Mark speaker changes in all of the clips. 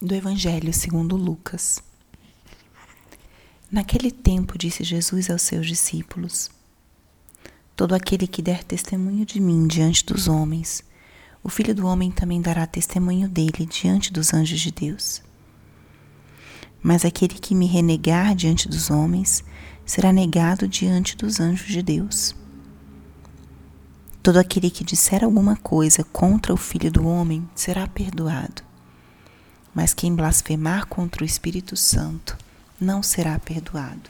Speaker 1: do Evangelho segundo Lucas. Naquele tempo disse Jesus aos seus discípulos: Todo aquele que der testemunho de mim diante dos homens, o Filho do homem também dará testemunho dele diante dos anjos de Deus. Mas aquele que me renegar diante dos homens será negado diante dos anjos de Deus. Todo aquele que disser alguma coisa contra o Filho do homem será perdoado mas quem blasfemar contra o Espírito Santo não será perdoado.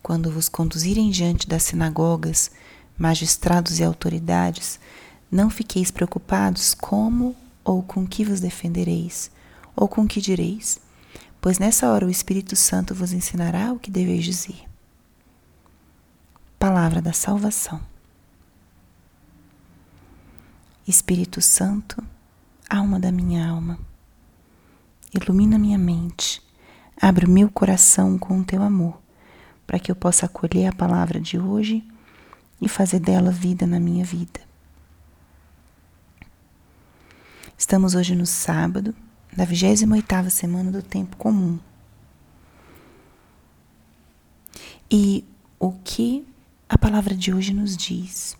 Speaker 1: Quando vos conduzirem diante das sinagogas, magistrados e autoridades, não fiqueis preocupados como ou com que vos defendereis, ou com que direis, pois nessa hora o Espírito Santo vos ensinará o que deveis dizer. Palavra da salvação. Espírito Santo, alma da minha alma. Ilumina minha mente, abre o meu coração com o teu amor, para que eu possa acolher a palavra de hoje e fazer dela vida na minha vida. Estamos hoje no sábado da 28ª semana do tempo comum. E o que a palavra de hoje nos diz?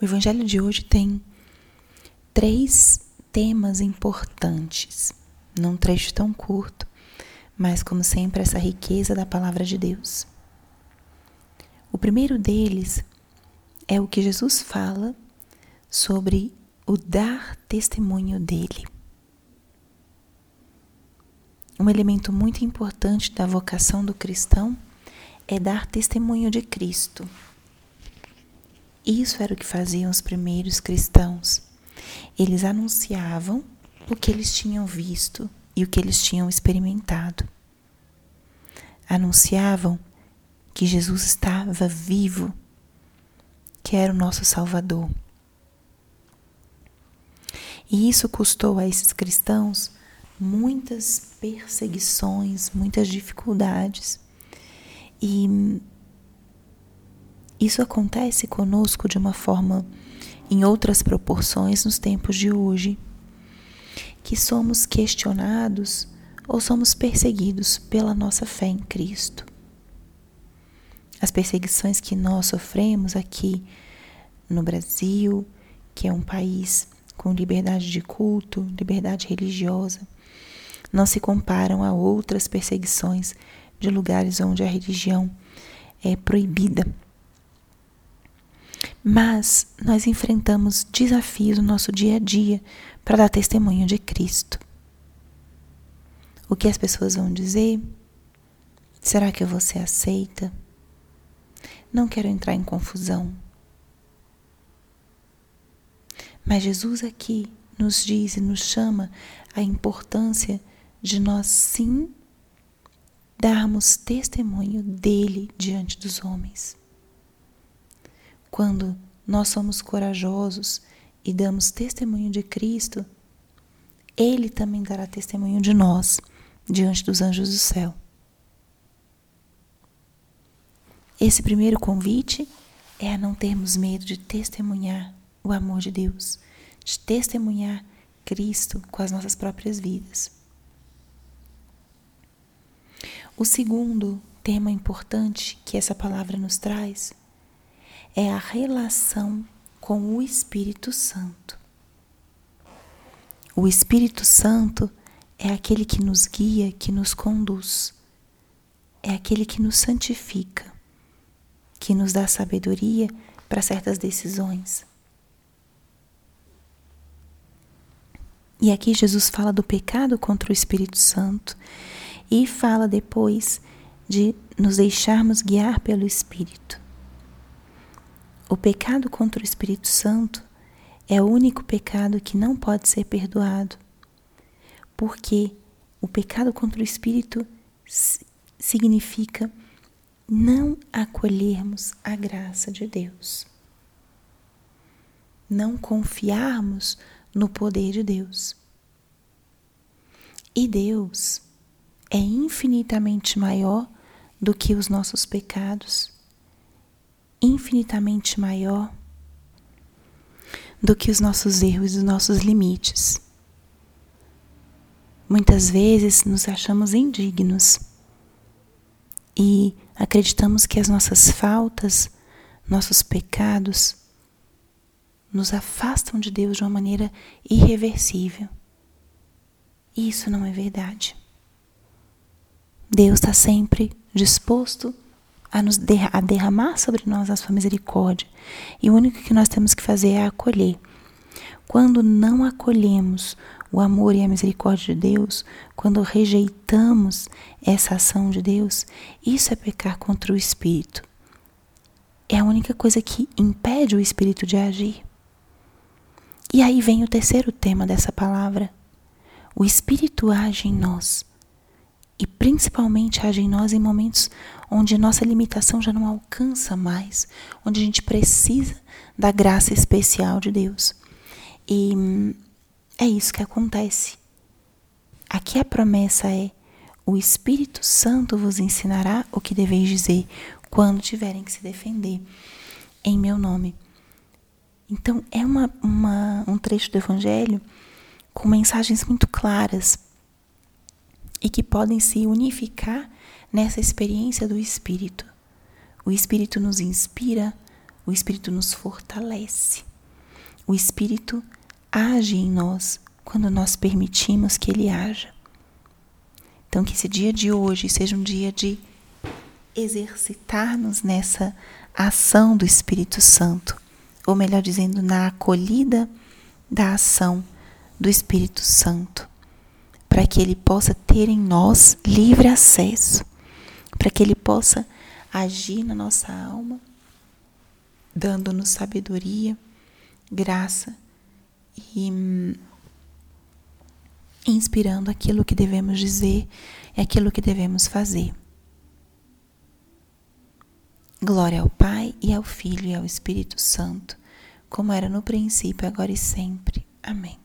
Speaker 1: O Evangelho de hoje tem três temas importantes, num trecho tão curto, mas, como sempre, essa riqueza da palavra de Deus. O primeiro deles é o que Jesus fala sobre o dar testemunho dele. Um elemento muito importante da vocação do cristão é dar testemunho de Cristo. Isso era o que faziam os primeiros cristãos. Eles anunciavam o que eles tinham visto e o que eles tinham experimentado. Anunciavam que Jesus estava vivo, que era o nosso Salvador. E isso custou a esses cristãos muitas perseguições, muitas dificuldades. E isso acontece conosco de uma forma em outras proporções nos tempos de hoje, que somos questionados ou somos perseguidos pela nossa fé em Cristo. As perseguições que nós sofremos aqui no Brasil, que é um país com liberdade de culto, liberdade religiosa, não se comparam a outras perseguições de lugares onde a religião é proibida mas nós enfrentamos desafios no nosso dia a dia para dar testemunho de Cristo. O que as pessoas vão dizer? Será que você aceita? Não quero entrar em confusão. Mas Jesus aqui nos diz e nos chama a importância de nós sim darmos testemunho dele diante dos homens. Quando nós somos corajosos e damos testemunho de Cristo, Ele também dará testemunho de nós diante dos anjos do céu. Esse primeiro convite é a não termos medo de testemunhar o amor de Deus, de testemunhar Cristo com as nossas próprias vidas. O segundo tema importante que essa palavra nos traz é a relação com o Espírito Santo. O Espírito Santo é aquele que nos guia, que nos conduz, é aquele que nos santifica, que nos dá sabedoria para certas decisões. E aqui Jesus fala do pecado contra o Espírito Santo e fala depois de nos deixarmos guiar pelo Espírito. O pecado contra o Espírito Santo é o único pecado que não pode ser perdoado, porque o pecado contra o Espírito significa não acolhermos a graça de Deus, não confiarmos no poder de Deus. E Deus é infinitamente maior do que os nossos pecados infinitamente maior do que os nossos erros e os nossos limites. Muitas vezes nos achamos indignos e acreditamos que as nossas faltas, nossos pecados, nos afastam de Deus de uma maneira irreversível. Isso não é verdade. Deus está sempre disposto a nos a derramar sobre nós a sua misericórdia. E o único que nós temos que fazer é acolher. Quando não acolhemos o amor e a misericórdia de Deus, quando rejeitamos essa ação de Deus, isso é pecar contra o Espírito. É a única coisa que impede o Espírito de agir. E aí vem o terceiro tema dessa palavra. O Espírito age em nós. E principalmente age em nós em momentos onde nossa limitação já não alcança mais, onde a gente precisa da graça especial de Deus. E é isso que acontece. Aqui a promessa é: o Espírito Santo vos ensinará o que deveis dizer quando tiverem que se defender em meu nome. Então, é uma, uma, um trecho do Evangelho com mensagens muito claras e que podem se unificar nessa experiência do Espírito. O Espírito nos inspira, o Espírito nos fortalece. O Espírito age em nós quando nós permitimos que Ele haja. Então, que esse dia de hoje seja um dia de exercitar-nos nessa ação do Espírito Santo, ou melhor dizendo, na acolhida da ação do Espírito Santo, para que ele possa ter em nós livre acesso, para que ele possa agir na nossa alma, dando-nos sabedoria, graça e inspirando aquilo que devemos dizer e aquilo que devemos fazer. Glória ao Pai e ao Filho e ao Espírito Santo, como era no princípio, agora e sempre. Amém.